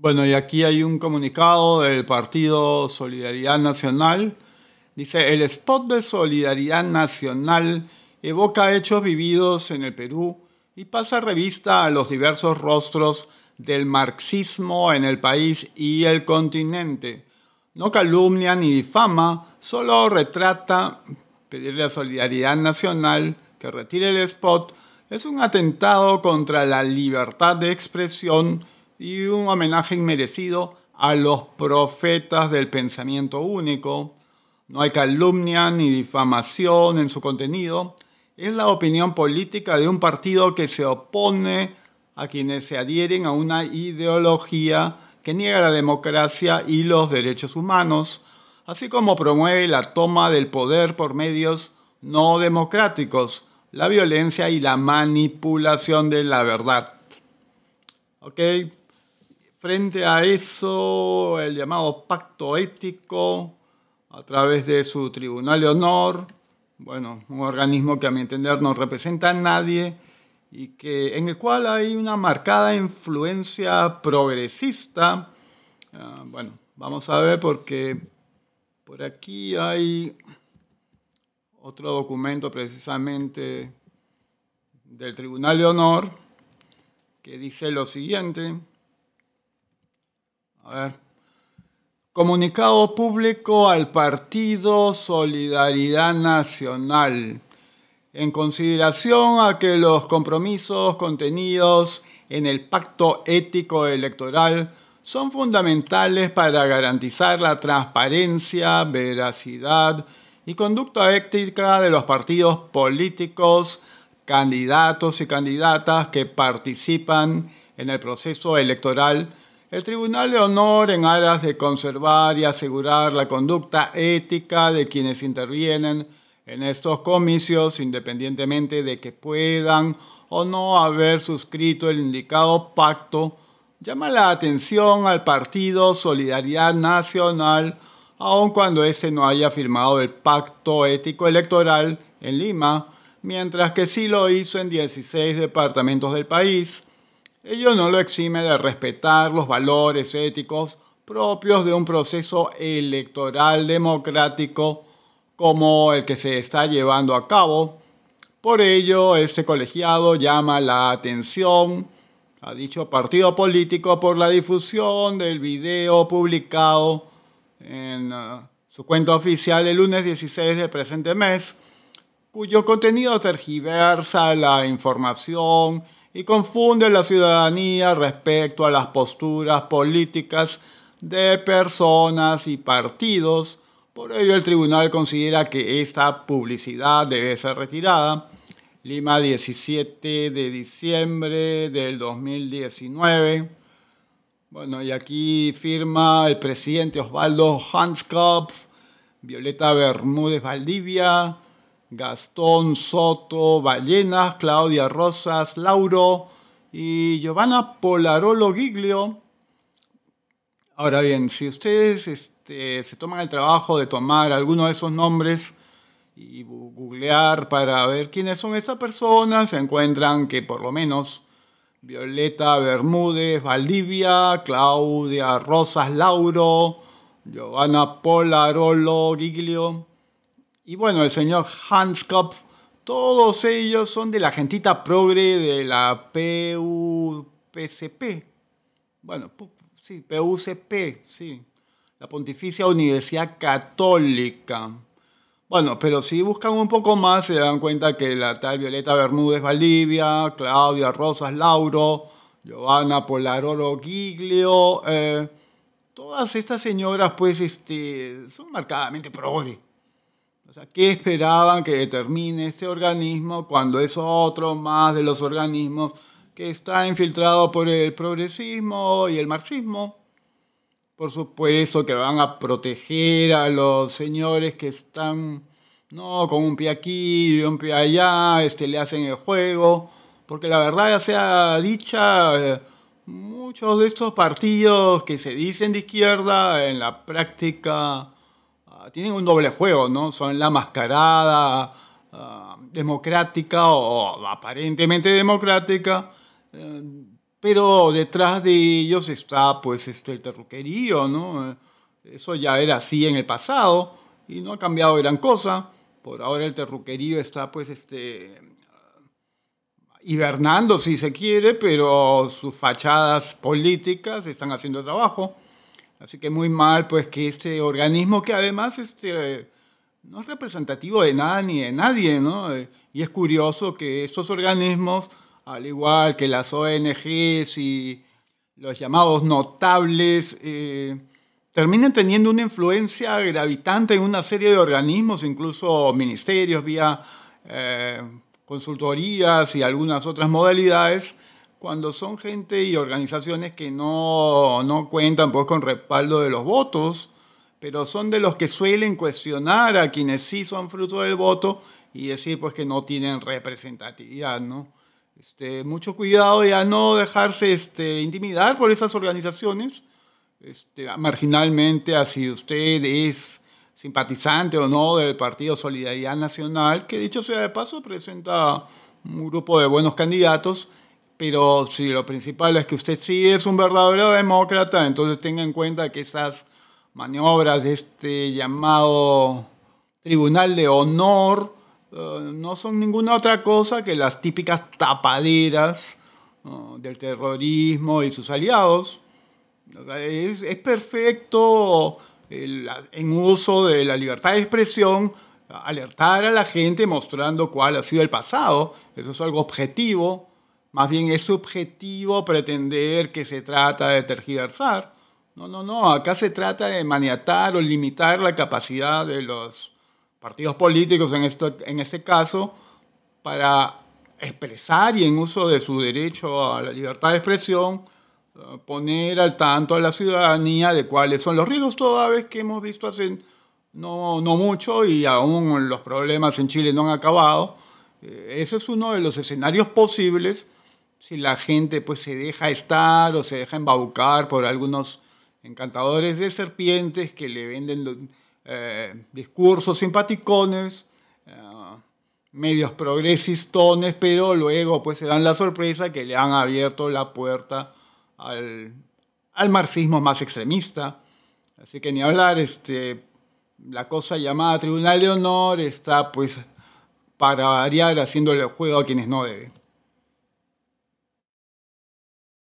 Bueno, y aquí hay un comunicado del Partido Solidaridad Nacional. Dice, el spot de Solidaridad Nacional evoca hechos vividos en el Perú y pasa revista a los diversos rostros del marxismo en el país y el continente. No calumnia ni difama, solo retrata pedirle a Solidaridad Nacional que retire el spot es un atentado contra la libertad de expresión y un homenaje inmerecido a los profetas del pensamiento único. No hay calumnia ni difamación en su contenido. Es la opinión política de un partido que se opone a quienes se adhieren a una ideología que niega la democracia y los derechos humanos, así como promueve la toma del poder por medios no democráticos, la violencia y la manipulación de la verdad. ¿Ok? Frente a eso, el llamado pacto ético, a través de su tribunal de honor, bueno, un organismo que a mi entender no representa a nadie y que, en el cual hay una marcada influencia progresista. Ah, bueno, vamos a ver porque por aquí hay otro documento precisamente del Tribunal de Honor que dice lo siguiente. A ver. Comunicado público al Partido Solidaridad Nacional. En consideración a que los compromisos contenidos en el Pacto Ético Electoral son fundamentales para garantizar la transparencia, veracidad y conducta ética de los partidos políticos, candidatos y candidatas que participan en el proceso electoral, el Tribunal de Honor, en aras de conservar y asegurar la conducta ética de quienes intervienen en estos comicios, independientemente de que puedan o no haber suscrito el indicado pacto, llama la atención al Partido Solidaridad Nacional aun cuando éste no haya firmado el pacto ético electoral en Lima, mientras que sí lo hizo en 16 departamentos del país. Ello no lo exime de respetar los valores éticos propios de un proceso electoral democrático como el que se está llevando a cabo. Por ello, este colegiado llama la atención a dicho partido político por la difusión del video publicado en uh, su cuenta oficial el lunes 16 del presente mes, cuyo contenido tergiversa la información y confunde la ciudadanía respecto a las posturas políticas de personas y partidos. Por ello, el tribunal considera que esta publicidad debe ser retirada. Lima, 17 de diciembre del 2019. Bueno, y aquí firma el presidente Osvaldo Hanskopf, Violeta Bermúdez Valdivia, Gastón Soto Ballenas, Claudia Rosas Lauro y Giovanna Polarolo Giglio. Ahora bien, si ustedes este, se toman el trabajo de tomar alguno de esos nombres y googlear para ver quiénes son esas personas, se encuentran que por lo menos Violeta Bermúdez Valdivia, Claudia Rosas Lauro, Giovanna Polarolo Giglio y bueno, el señor Hans Kopf. Todos ellos son de la gentita progre de la PUPCP. Bueno, sí, PUCP, sí. La Pontificia Universidad Católica. Bueno, pero si buscan un poco más se dan cuenta que la tal Violeta Bermúdez Valdivia, Claudia Rosas Lauro, Giovanna Polaroro Giglio, eh, todas estas señoras pues este, son marcadamente progre. O sea, ¿qué esperaban que determine este organismo cuando es otro más de los organismos que está infiltrado por el progresismo y el marxismo? Por supuesto que van a proteger a los señores que están, no, con un pie aquí y un pie allá, este, le hacen el juego. Porque la verdad ya sea dicha, eh, muchos de estos partidos que se dicen de izquierda, en la práctica tienen un doble juego, ¿no? Son la mascarada ah, democrática o aparentemente democrática. Eh, pero detrás de ellos está pues este, el terruquerío, ¿no? Eso ya era así en el pasado y no ha cambiado gran cosa. Por ahora el terruquerío está pues este, hibernando si se quiere, pero sus fachadas políticas están haciendo trabajo. Así que muy mal pues que este organismo que además este, no es representativo de nada ni de nadie, ¿no? Y es curioso que estos organismos, al igual que las ONGs y los llamados notables, eh, terminen teniendo una influencia gravitante en una serie de organismos, incluso ministerios, vía eh, consultorías y algunas otras modalidades, cuando son gente y organizaciones que no, no cuentan pues, con respaldo de los votos, pero son de los que suelen cuestionar a quienes sí son fruto del voto y decir pues que no tienen representatividad, ¿no? Este, mucho cuidado y a no dejarse este, intimidar por esas organizaciones, este, marginalmente, así usted es simpatizante o no del Partido Solidaridad Nacional, que dicho sea de paso presenta un grupo de buenos candidatos, pero si lo principal es que usted sí es un verdadero demócrata, entonces tenga en cuenta que esas maniobras de este llamado Tribunal de Honor eh, no son ninguna otra cosa que las típicas tapaderas del terrorismo y sus aliados. es, es perfecto en uso de la libertad de expresión, alertar a la gente mostrando cuál ha sido el pasado. Eso es algo objetivo. Más bien es subjetivo pretender que se trata de tergiversar. No, no, no. Acá se trata de maniatar o limitar la capacidad de los partidos políticos, en, esto, en este caso, para expresar y en uso de su derecho a la libertad de expresión, poner al tanto a la ciudadanía de cuáles son los riesgos toda vez que hemos visto hace no, no mucho y aún los problemas en Chile no han acabado. Eh, ese es uno de los escenarios posibles si la gente pues se deja estar o se deja embaucar por algunos encantadores de serpientes que le venden eh, discursos simpaticones, eh, medios progresistones, pero luego pues se dan la sorpresa que le han abierto la puerta al, al marxismo más extremista. Así que ni hablar, este, la cosa llamada Tribunal de Honor está pues para variar haciéndole el juego a quienes no deben.